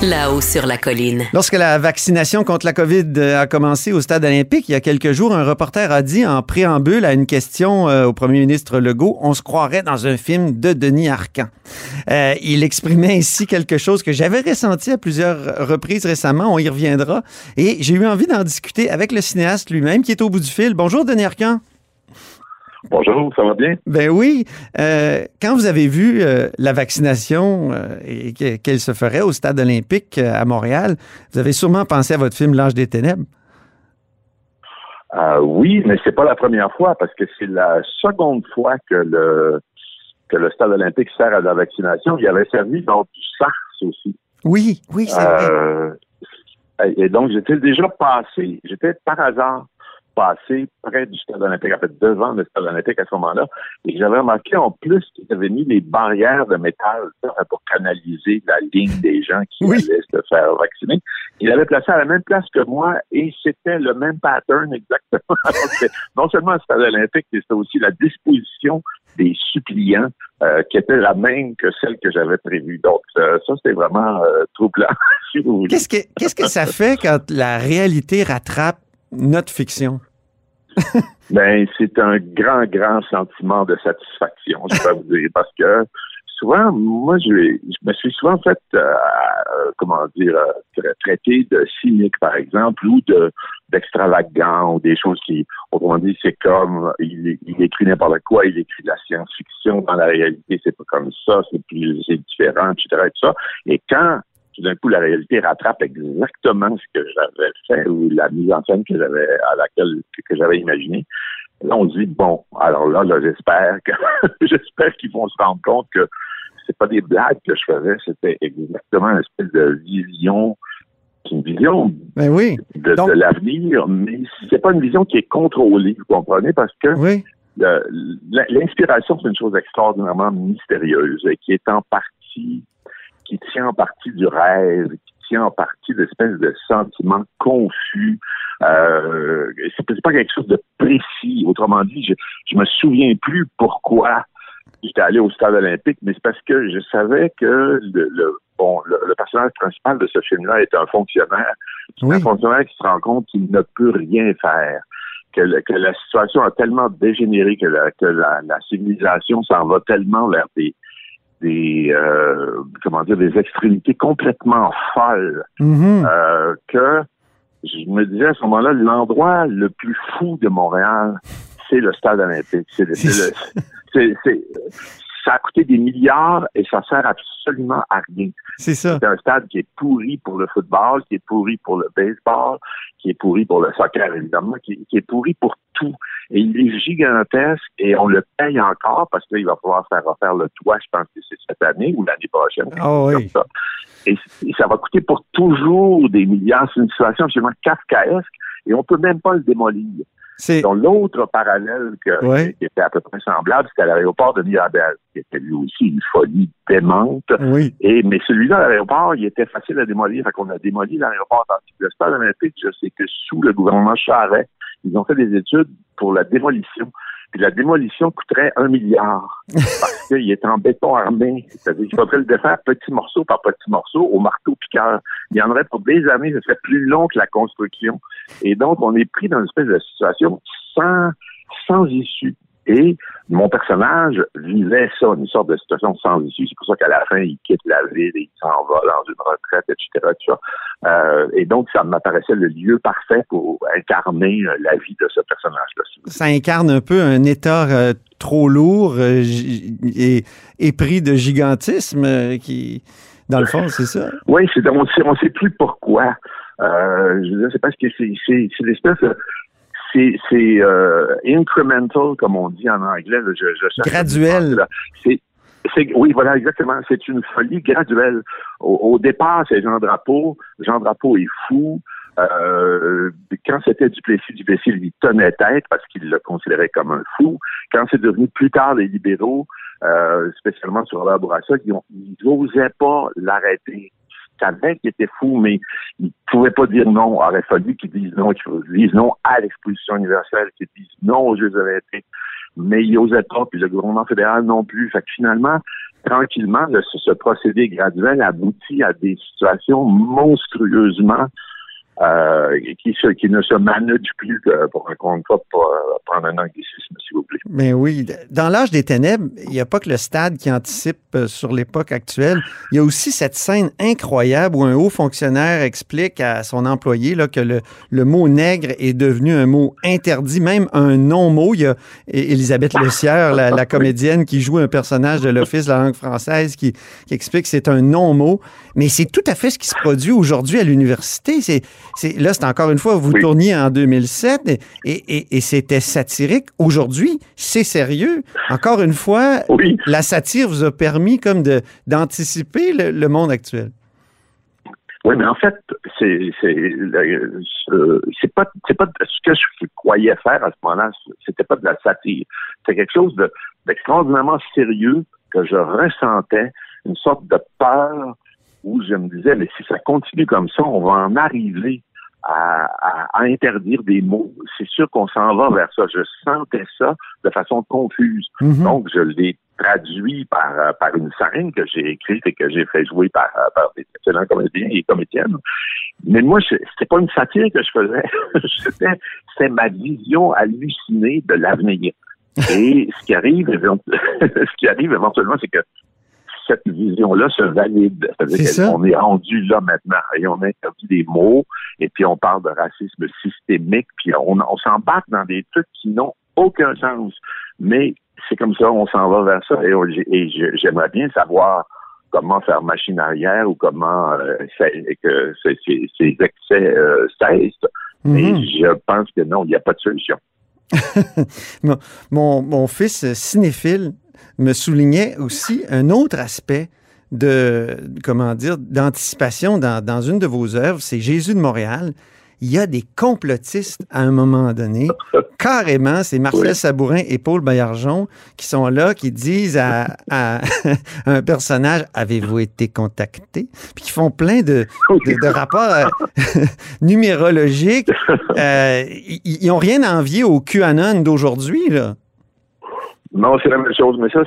Là-haut sur la colline. Lorsque la vaccination contre la COVID a commencé au stade olympique il y a quelques jours, un reporter a dit en préambule à une question euh, au premier ministre Legault, on se croirait dans un film de Denis Arcan. Euh, il exprimait ainsi quelque chose que j'avais ressenti à plusieurs reprises récemment, on y reviendra, et j'ai eu envie d'en discuter avec le cinéaste lui-même qui est au bout du fil. Bonjour Denis Arcan. Bonjour, ça va bien? Ben oui. Euh, quand vous avez vu euh, la vaccination euh, et qu'elle se ferait au stade olympique à Montréal, vous avez sûrement pensé à votre film L'Ange des ténèbres. oui, mais c'est pas la première fois parce que c'est la seconde fois que le que le stade olympique sert à la vaccination. Il avait servi dans du SARS aussi. Oui, oui, c'est vrai. Et donc j'étais déjà passé, j'étais par hasard passé près du stade olympique, en fait devant le stade olympique à ce moment-là, et j'avais remarqué en plus qu'ils avaient mis des barrières de métal pour canaliser la ligne des gens qui allaient se faire vacciner. Il avait placé à la même place que moi et c'était le même pattern exactement. non seulement le stade olympique, mais c'était aussi la disposition des suppliants euh, qui était la même que celle que j'avais prévue. Donc, euh, ça, c'était vraiment euh, troublant. Qu'est-ce que, qu'est-ce que ça fait quand la réalité rattrape notre fiction? ben, c'est un grand, grand sentiment de satisfaction, je peux vous dire, parce que souvent, moi, je, me suis souvent fait, euh, euh, comment dire, euh, traité de cynique, par exemple, ou de d'extravagant, ou des choses qui, autrement dit, c'est comme, il, écrit n'importe quoi, il écrit de la science-fiction, dans la réalité, c'est pas comme ça, c'est plus, différent, etc.. Et quand tout d'un coup, la réalité rattrape exactement ce que j'avais fait ou la mise en scène que j'avais à laquelle que, j'avais imaginé. Là, on dit bon, alors là, là j'espère que j'espère qu'ils vont se rendre compte que c'est pas des blagues que je faisais, c'était exactement une espèce de vision une vision ben oui. de, l'avenir, mais c'est pas une vision qui est contrôlée, vous comprenez, parce que oui. l'inspiration, c'est une chose extraordinairement mystérieuse et qui est en partie qui tient en partie du rêve, qui tient en partie d'espèces de sentiments confus. Euh, c'est pas quelque chose de précis. Autrement dit, je, je me souviens plus pourquoi j'étais allé au stade olympique, mais c'est parce que je savais que le, bon, le, personnage principal de ce film-là est un fonctionnaire. Un fonctionnaire qui se rend compte qu'il ne peut rien faire. Que, que la situation a tellement dégénéré que la, que la, la civilisation s'en va tellement vers des, des euh, comment dire des extrémités complètement folles. Mm-hmm. euh, que je me disais à ce moment-là l'endroit le plus fou de Montréal c'est le stade olympique. C'est c'est ça a coûté des milliards et ça sert absolument à rien. C'est ça. C'est un stade qui est pourri pour le football, qui est pourri pour le baseball, qui est pourri pour le soccer, évidemment, qui, est pourri pour tout. Et il est gigantesque et on le paye encore parce qu'il va falloir faire refaire le toit, je pense que c'est cette année ou l'année prochaine. Oh oui. ça. Et, ça va coûter pour toujours des milliards. C'est une situation absolument kafkaesque et on peut même pas le démolir. Donc, l'autre parallèle que, qui était à peu près semblable, c'était l'aéroport de Mirabel, qui était lui aussi une folie démente. Oui. Et, mais celui-là, l'aéroport, il était facile à démolir. Fait qu'on a démoli l'aéroport Le stade olympique, je sais que sous le gouvernement Charret, ils ont fait des études pour la démolition. Puis la démolition coûterait un milliard parce qu'il est en béton armé. C'est-à-dire qu'il faudrait le défaire petit morceau par petit morceau au marteau piqueur. Il y en aurait pour des années, ce serait plus long que la construction. Et donc, on est pris dans une espèce de situation sans, sans issue. Et mon personnage vivait ça, une sorte de situation sans issue. C'est pour ça qu'à la fin, il quitte la ville et il s'en va dans une retraite, etc. Euh, et donc, ça m'apparaissait le lieu parfait pour incarner euh, la vie de ce personnage-là. Ça incarne un peu un état euh, trop lourd et, pris de gigantisme qui, dans le fond, c'est ça? Oui, c'est, on ne sait, plus pourquoi. je c'est parce que c'est l'espèce c'est c'est euh, incremental comme on dit en anglais. je, je Graduel. C'est oui, voilà, exactement. C'est une folie graduelle. Au, départ, c'est Jean Drapeau. Jean Drapeau est fou. Euh, quand c'était Duplessis, Duplessis lui tenait tête parce qu'il le considérait comme un fou. Quand c'est devenu plus tard les libéraux, euh, spécialement sur Robert Bourassa, ils n'osaient pas l'arrêter savait qu'il était fou, mais il pouvait pas dire non. Il aurait fallu qu'il dise non, qu'il dise non à l'exposition universelle, qu'il dise non aux Jeux olympiques. Mais il n'osait pas, puis le gouvernement fédéral non plus. Fait que finalement, tranquillement, ce procédé graduel aboutit à des situations monstrueusement euh, qui, qui, ne se manage plus pour encore une fois pour prendre un anglicisme, s'il vous plaît. Mais oui, dans l'âge des ténèbres, il n'y a pas que le stade qui anticipe euh, sur l'époque actuelle. Il y a aussi cette scène incroyable où un haut fonctionnaire explique à son employé là, que le, le mot nègre est devenu un mot interdit, même un non-mot. Il y a Elisabeth Lessière, la, la, comédienne qui joue un personnage de l'Office de la langue française, qui, qui explique que c'est un non-mot. Mais c'est tout à fait ce qui se produit aujourd'hui à l'université. C'est là, c'est encore une fois, vous tourniez en 2007 et, c'était satirique. Aujourd'hui, c'est sérieux. Encore une fois, la satire vous a permis comme de, d'anticiper le, monde actuel. Oui, mais en fait, c'est c'est pas c'est pas ce que je croyais faire à ce moment-là. C'était pas de la satire. C'était quelque chose d'extraordinairement sérieux que je ressentais, une sorte de peur où je me disais, mais si ça continue comme ça, on va en arriver à, interdire des mots. C'est sûr qu'on s'en va vers ça. Je sentais ça de façon confuse. Mhm. Donc, je l'ai traduit par, euh, par une scène que j'ai écrite et que j'ai fait jouer par, euh, par des excellents comédiens et comédiennes. Mais moi, c'était pas une satire que je faisais. c'était ma vision hallucinée de l'avenir. Et ce qui arrive, ce qui arrive éventuellement, c'est que cette vision-là se valide. C'est-à-dire qu'on est rendu là maintenant et on a interdit des mots et puis on parle de racisme systémique puis on, on s'embarque dans des trucs qui n'ont aucun sens. Mais c'est comme ça, on s'en va vers ça et, j'aimerais bien savoir comment faire machine arrière ou comment euh, que ces, excès euh, cessent. Mais mm-hmm. je pense que non, il n'y a pas de solution. mon, mon, fils cinéphile me soulignait aussi un autre aspect de, comment dire, d'anticipation dans, dans une de vos œuvres, c'est Jésus de Montréal. Il y a des complotistes à un moment donné. Carrément, c'est Marcel Sabourin et Paul Baillargeon qui sont là, qui disent à, à un personnage Avez-vous été contacté? Puis qui font plein de, de, rapports euh, numérologiques. Euh, ils n'ont rien à envier au QAnon d'aujourd'hui, là. Non, c'est la même chose, mais ça,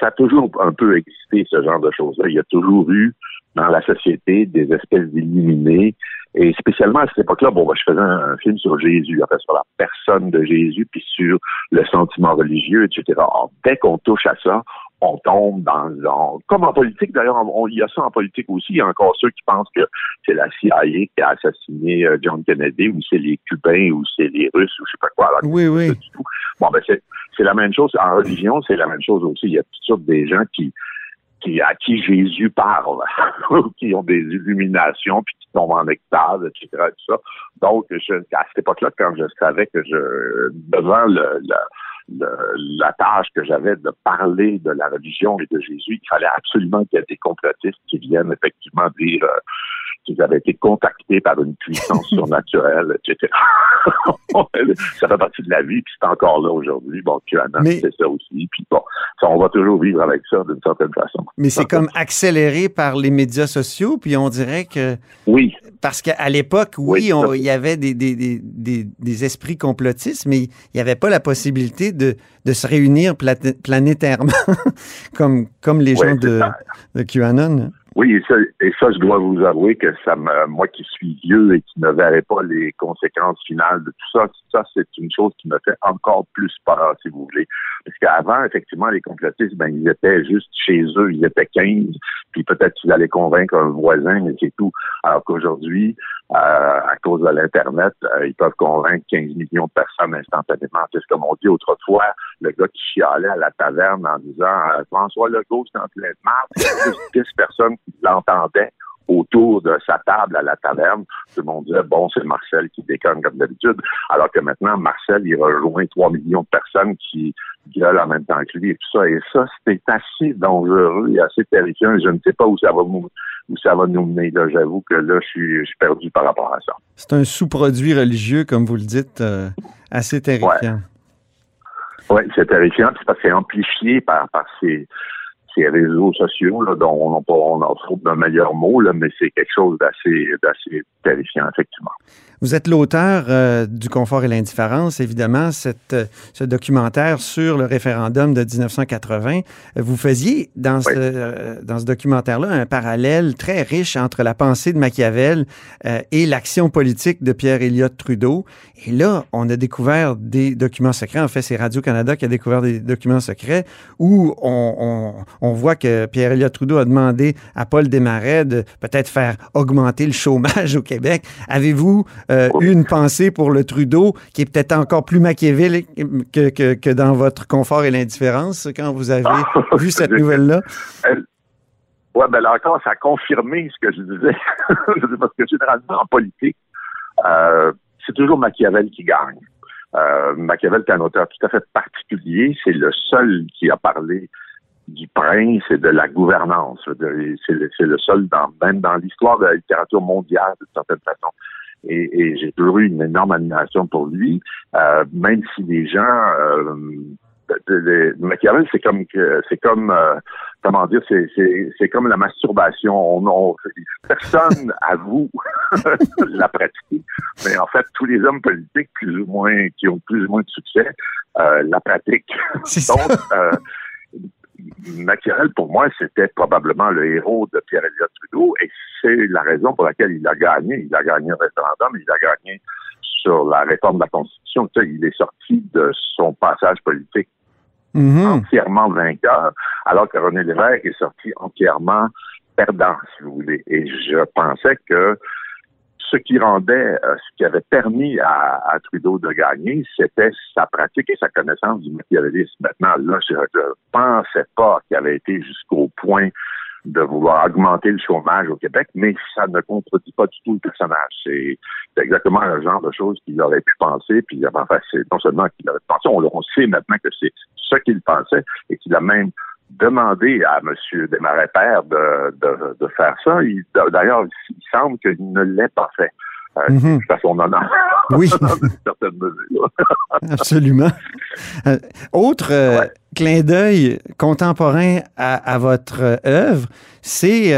ça a toujours un peu existé, ce genre de choses-là. Il y a toujours eu dans la société des espèces d'illuminés. Et spécialement à cette époque-là, bon, ben, je faisais un, film sur Jésus, fait, sur la personne de Jésus, puis sur le sentiment religieux, etc. dès qu'on touche à ça, on tombe dans, comme en politique d'ailleurs, il y a ça en politique aussi. Il y a encore ceux qui pensent que c'est la CIA qui a assassiné euh, John Kennedy, ou c'est les Cubains, ou c'est les Russes, ou je sais pas quoi. oui, oui. Bon, ben c'est la même chose en religion, c'est la même chose aussi. Il y a toutes sortes des gens qui qui, à qui Jésus parle, qui ont des illuminations, puis qui tombent en extase, etc. Tout ça. Donc, je, à cette époque-là, quand je savais que je, devant le, la tâche que j'avais de parler de la religion et de Jésus, il fallait absolument qu'il y ait des complotistes qui viennent effectivement dire euh, qu'ils avaient été contactés par une puissance surnaturelle, etc. ça fait partie de la vie, puis c'est encore là aujourd'hui. Bon, QAnon, c'est ça aussi. Puis bon, on va toujours vivre avec ça d'une certaine façon. Mais c'est comme accéléré par les médias sociaux, puis on dirait que... Oui. Parce qu'à l'époque, oui, il y avait des, des, des, des, esprits complotistes, mais il n'y avait pas la possibilité de, de se réunir planétairement comme, comme les gens de, de QAnon. Oui, et ça, et ça, je dois vous avouer que ça me, moi qui suis vieux et qui ne verrai pas les conséquences finales de tout ça, ça, c'est une chose qui me fait encore plus peur, si vous voulez. Parce qu'avant, effectivement, les complotistes, ben, ils étaient juste chez eux, ils étaient 15, puis peut-être qu'ils allaient convaincre un voisin, mais c'est tout. Alors qu'aujourd'hui, euh, à cause de l'Internet, euh, ils peuvent convaincre 15 millions de personnes instantanément. C'est ce comme on dit autrefois, le gars qui chialait à la taverne en disant euh, François Legault, c'est en plein de mars, il y a 10 personnes qui l'entendaient autour de sa table à la taverne. Tout le monde disait, bon, c'est Marcel qui déconne comme d'habitude. Alors que maintenant, Marcel, il rejoint 3 millions de personnes qui gueulent en même temps que lui et tout ça. Et ça, c'est assez dangereux et assez terrifiant. Je ne sais pas où ça va, où ça va nous mener. J'avoue que là, je suis, perdu par rapport à ça. C'est un sous-produit religieux, comme vous le dites, euh, assez terrifiant. Oui, c'est terrifiant. C'est parce que c'est amplifié par, par ces ces réseaux sociaux, là, dont on on en trouve d'un meilleur mot, là, mais c'est quelque chose d'assez, d'assez terrifiant, effectivement. Vous êtes l'auteur euh, du confort et l'indifférence, évidemment, cette, euh, ce documentaire sur le référendum de 1980. Vous faisiez dans ce, euh, dans ce documentaire-là un parallèle très riche entre la pensée de Machiavel et l'action politique de Pierre Elliott Trudeau. Et là, on a découvert des documents secrets. En fait, c'est Radio-Canada qui a découvert des documents secrets où on, on, on voit que Pierre Elliott Trudeau a demandé à Paul Desmarais de peut-être faire augmenter le chômage au Québec. Avez-vous euh, une pensée pour le Trudeau qui est peut-être encore plus machiavélique que, que, que, dans votre confort et l'indifférence quand vous avez vu cette nouvelle-là? Oui, ben là encore, ça a confirmé ce que je disais. Parce que généralement, en politique, euh, c'est toujours Machiavel qui gagne. Euh, Machiavel est un auteur tout à fait particulier. C'est le seul qui a parlé du prince et de la gouvernance. C'est le, seul, dans, même dans l'histoire de la littérature mondiale, de certaine façon et, et j'ai toujours eu une énorme admiration pour lui, euh, même si les gens euh, Machiavel, c'est comme c'est comme euh, comment dire, c'est comme la masturbation. On, on personne avoue la pratiquer, mais en fait tous les hommes politiques plus ou moins qui ont plus ou moins de succès euh, la pratiquent. Donc euh, Machiavel, pour moi, c'était probablement le héros de Pierre Elliott Trudeau et c'est la raison pour laquelle il a gagné. Il a gagné un référendum, il a gagné sur la réforme de la Constitution. Tu sais, il est sorti de son passage politique mm-hmm. entièrement vainqueur, alors que René Lévesque est sorti entièrement perdant, si vous voulez. Et je pensais que ce qui rendait, euh, ce qui avait permis à, Trudeau de gagner, c'était sa pratique et sa connaissance du machiavélisme. Maintenant, là, je ne pensais pas qu'il avait été jusqu'au point de vouloir augmenter le chômage au Québec, mais ça ne contredit pas du tout le personnage. C'est exactement le genre de choses qu'il aurait pu penser, puis enfin, c'est non seulement qu'il aurait pensé, on, on sait maintenant que c'est ce qu'il pensait et qu'il a même demandé à M. Desmarais-Père de, de, de, faire ça. D'ailleurs, il semble qu'il ne l'ait pas fait. Euh, mm à son honneur. Oui. Absolument. Euh, autre euh, clin d'œil contemporain à, à votre euh, œuvre, c'est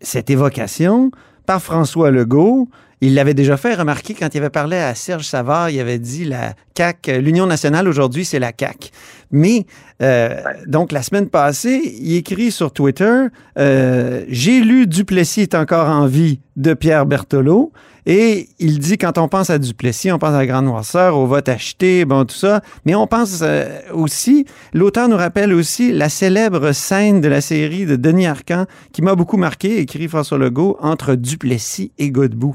cette évocation par François Legault il l'avait déjà fait remarquer quand il avait parlé à Serge Savard, il avait dit la CAC, l'Union nationale aujourd'hui, c'est la CAC. Mais euh, donc la semaine passée, il écrit sur Twitter euh, J'ai lu Duplessis est encore en vie de Pierre Berthelot. Et il dit quand on pense à Duplessis, on pense à la Grande Noirceur, au vote acheté, bon, tout ça. Mais on pense euh, aussi, l'auteur nous rappelle aussi la célèbre scène de la série de Denis Arcan qui m'a beaucoup marqué, écrit François Legault, entre Duplessis et Godbout.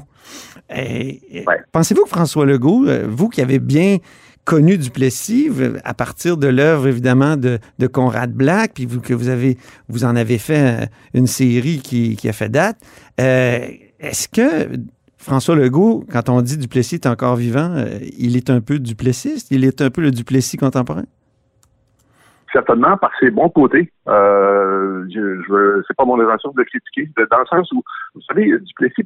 Pensez-vous que François Legault, vous qui avez bien connu Duplessis à partir de l'œuvre évidemment de, Conrad Black, puis vous, que vous avez vous en avez fait euh, une série qui, a fait date. Euh, est-ce que François Legault, quand on dit Duplessis est encore vivant, il est un peu Duplessiste, il est un peu le Duplessis contemporain? Certainement par ses bons côtés. Euh, je, je c'est pas mon intention de le critiquer, dans le sens où, vous savez, Duplessis,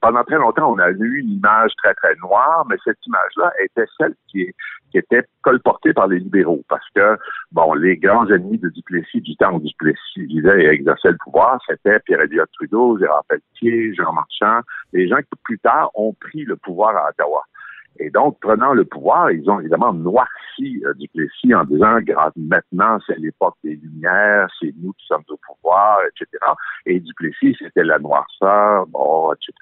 pendant très longtemps, on a eu une image très, très noire, mais cette image-là était celle qui, qui était colportée par les libéraux, parce que, bon, les grands ennemis de Duplessis du temps où Duplessis vivait et exerçait le pouvoir, c'était Pierre-Éliott Trudeau, Gérard Pelletier, Jean Marchand, les gens qui, plus tard, ont pris le pouvoir à Ottawa. Et donc, prenant le pouvoir, ils ont évidemment noirci euh, Duplessis en disant maintenant, c'est l'époque des Lumières, c'est nous qui sommes au pouvoir, etc. Et Duplessis, c'était la noirceur, bon, etc.,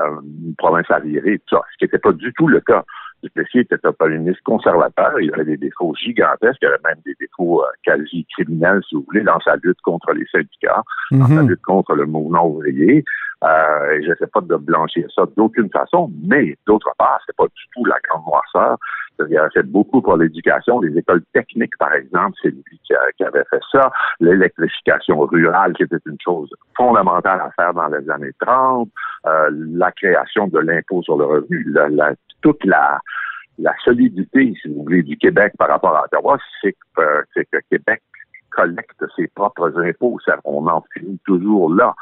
euh, une province arriérée, tout ça, ce qui n'était pas du tout le cas. Duplessis était un premier ministre conservateur, il avait des défauts gigantesques, il avait même des défauts euh, quasi criminels, si vous voulez, dans sa lutte contre les syndicats, dans sa mhm. lutte contre le mouvement ouvrier. Euh, et je ne sais pas de blanchir ça d'aucune façon, mais d'autre part, c'est pas du tout la grande noirceur. Il a fait beaucoup pour l'éducation, les écoles techniques, par exemple, c'est lui qui, avait fait ça. L'électrification rurale, qui était une chose fondamentale à faire dans les années 30. Euh, la création de l'impôt sur le revenu, la, toute la, la solidité, si vous voulez, du Québec par rapport à Ottawa, c'est que, euh, que Québec collecte ses propres impôts. on en finit toujours là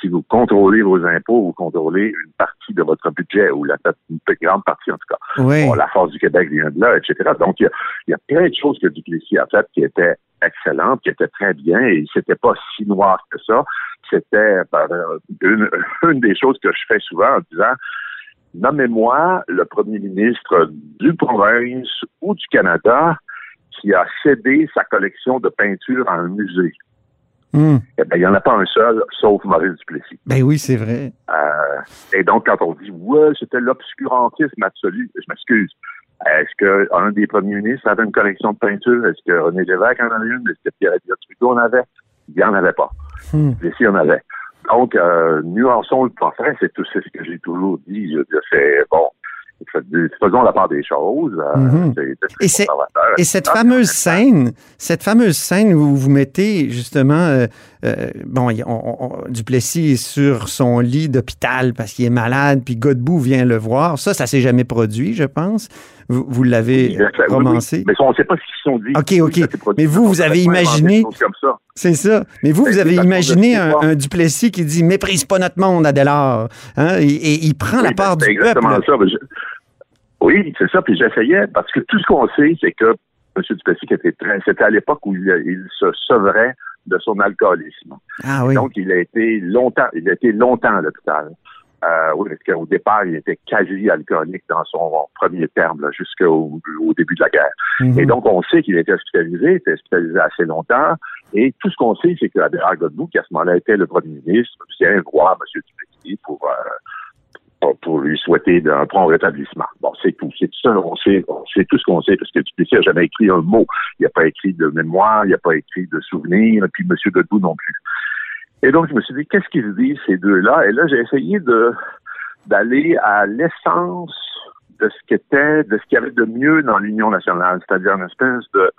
si vous contrôlez vos impôts, vous contrôlez une partie de votre budget, ou la, une plus grande partie en tout cas. Oui. Bon, la force du Québec vient de là, etc. Donc, il y a, il y a plein de choses que Duplessis a faites qui étaient excellentes, qui étaient très bien, et c'était pas si noir que ça. C'était euh, une, une des choses que je fais souvent en disant, nommez-moi le premier ministre du province ou du Canada qui a cédé sa collection de peinture à un musée. Hmm. Eh ben, il n'y en a pas un seul, sauf Maurice Duplessis. Ben oui, c'est vrai. Euh, et donc, quand on dit, ouais, c'était l'obscurantisme absolu, je m'excuse. Est-ce qu'un des premiers ministres avait une collection de peinture? Est-ce que René Lévesque en avait une? Est-ce que Pierre-Éliott Trudeau en avait? Il n'y en avait pas. Hmm. Duplessis en avait. Donc, euh, nuançons le portrait, c'est tout c'est ce que j'ai toujours dit. Je, fais, bon, faisons la part des choses. Euh, Mhm. Et cette fameuse scène, cette fameuse scène où vous mettez justement, euh, euh, bon, on- Duplessis est sur son lit d'hôpital parce qu'il est malade, puis Godbout vient le voir. Ça, ça s'est jamais produit, je pense. Vous, vous l'avez temps, oui, romancé. Mais on ne sait pas ce qu'ils sont dit. Ok, ok. Mais vous, vous avez imaginé-. C'est ça. Mais vous, vous avez imaginé un, Duplessis qui dit méprise pas notre monde, Adélard. Hein? Et, et il prend la Oui, part ben, c'est du peuple. exactement ça. Ben, je- Oui, c'est ça. Puis j'essayais, parce que tout ce qu'on sait, c'est que M. Duplessis était très. C'était à l'époque où il, il se sevrait de son alcoolisme. Ah oui. Donc, il a été longtemps, il a été longtemps à l'hôpital. Euh, oui, parce qu'au départ, il était quasi alcoolique dans son premier terme, jusqu'au au début de la guerre. Mhm. Et donc, on sait qu'il a été hospitalisé, il a été hospitalisé assez longtemps. Et tout ce qu'on sait, c'est qu'Adélard Godbout, qui à ce moment-là était le premier ministre, vient voir M. Duplessis pour, euh, pour, pour lui souhaiter un prompt rétablissement. Bon, c'est tout. C'est tout ça. On sait, on sait tout ce qu'on sait, parce que Duplessis n'a jamais écrit un mot. Il n'a pas écrit de mémoire, il n'a pas écrit de souvenir, et puis M. Godbout non plus. Et donc, je me suis dit, qu'est-ce qu'ils se disent, ces deux-là? Et là, j'ai essayé de d'aller à l'essence de ce qu'était, de ce qu'il y avait de mieux dans l'Union nationale, c'est-à-dire une espèce de,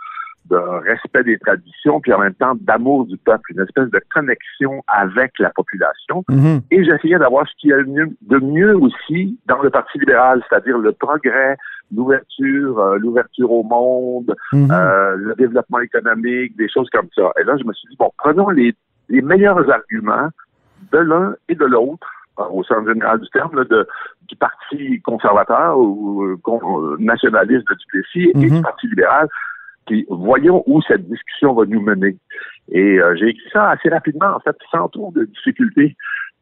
de respect des traditions, puis en même temps d'amour du peuple, une espèce de connexion avec la population. Mhm. Et j'essayais d'avoir ce qu'il y a de mieux, de mieux aussi dans le Parti libéral, c'est-à-dire le progrès, l'ouverture, euh, l'ouverture au monde, Mhm. euh, le développement économique, des choses comme ça. Et là, je me suis dit, bon, prenons les, les meilleurs arguments de l'un et de l'autre, euh, au sens général du terme, là, de, du Parti conservateur ou euh, euh, nationaliste de Duplessis et Mhm. du Parti libéral, puis voyons où cette discussion va nous mener. Et euh, j'ai écrit ça assez rapidement, en fait, sans trop de difficultés.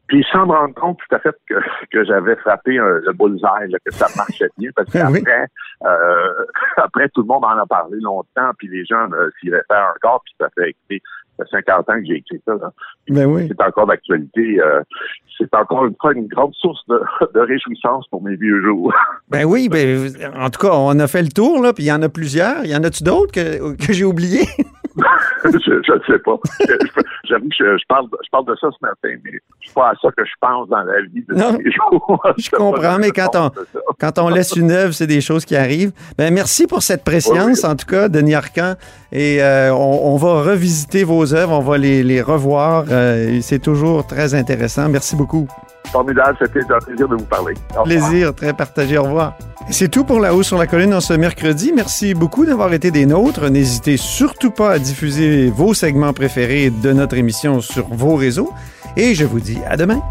Puis sans me rendre compte tout à fait que, que j'avais frappé un- le bullseye, là, que ça marchait bien, parce Ah oui. qu'après, euh, après, tout le monde en a parlé longtemps, puis les gens euh, s'y réfèrent encore, puis ça fait écouter, ça fait 50 ans que j'ai écrit ça. Là. Ben oui. C'est encore d'actualité. euh, c'est encore une fois une grande source de, de réjouissance pour mes vieux jours. Ben oui, ben, en tout cas, on a fait le tour, là, puis il y en a plusieurs. Il y en a-tu d'autres que, que j'ai oubliés? je ne sais pas. J'avoue que je, je parle, je parle de ça ce matin, mais c'est pas à ça que je pense dans la vie de Non, tous les jours. je comprends, mais quand ça. Quand on laisse une œuvre, c'est des choses qui arrivent. Ben, merci pour cette préscience, en tout cas, Denis Arcan. Et euh, on, on va revisiter vos œuvres, on va les, les revoir. euh, c'est toujours très intéressant. Merci beaucoup. Formidable, c'était un plaisir de vous parler. Plaisir, très partagé. Au revoir. C'est tout pour La Haut sur la Colline en ce mercredi. Merci beaucoup d'avoir été des nôtres. N'hésitez surtout pas à diffuser vos segments préférés de notre émission sur vos réseaux. Et je vous dis à demain.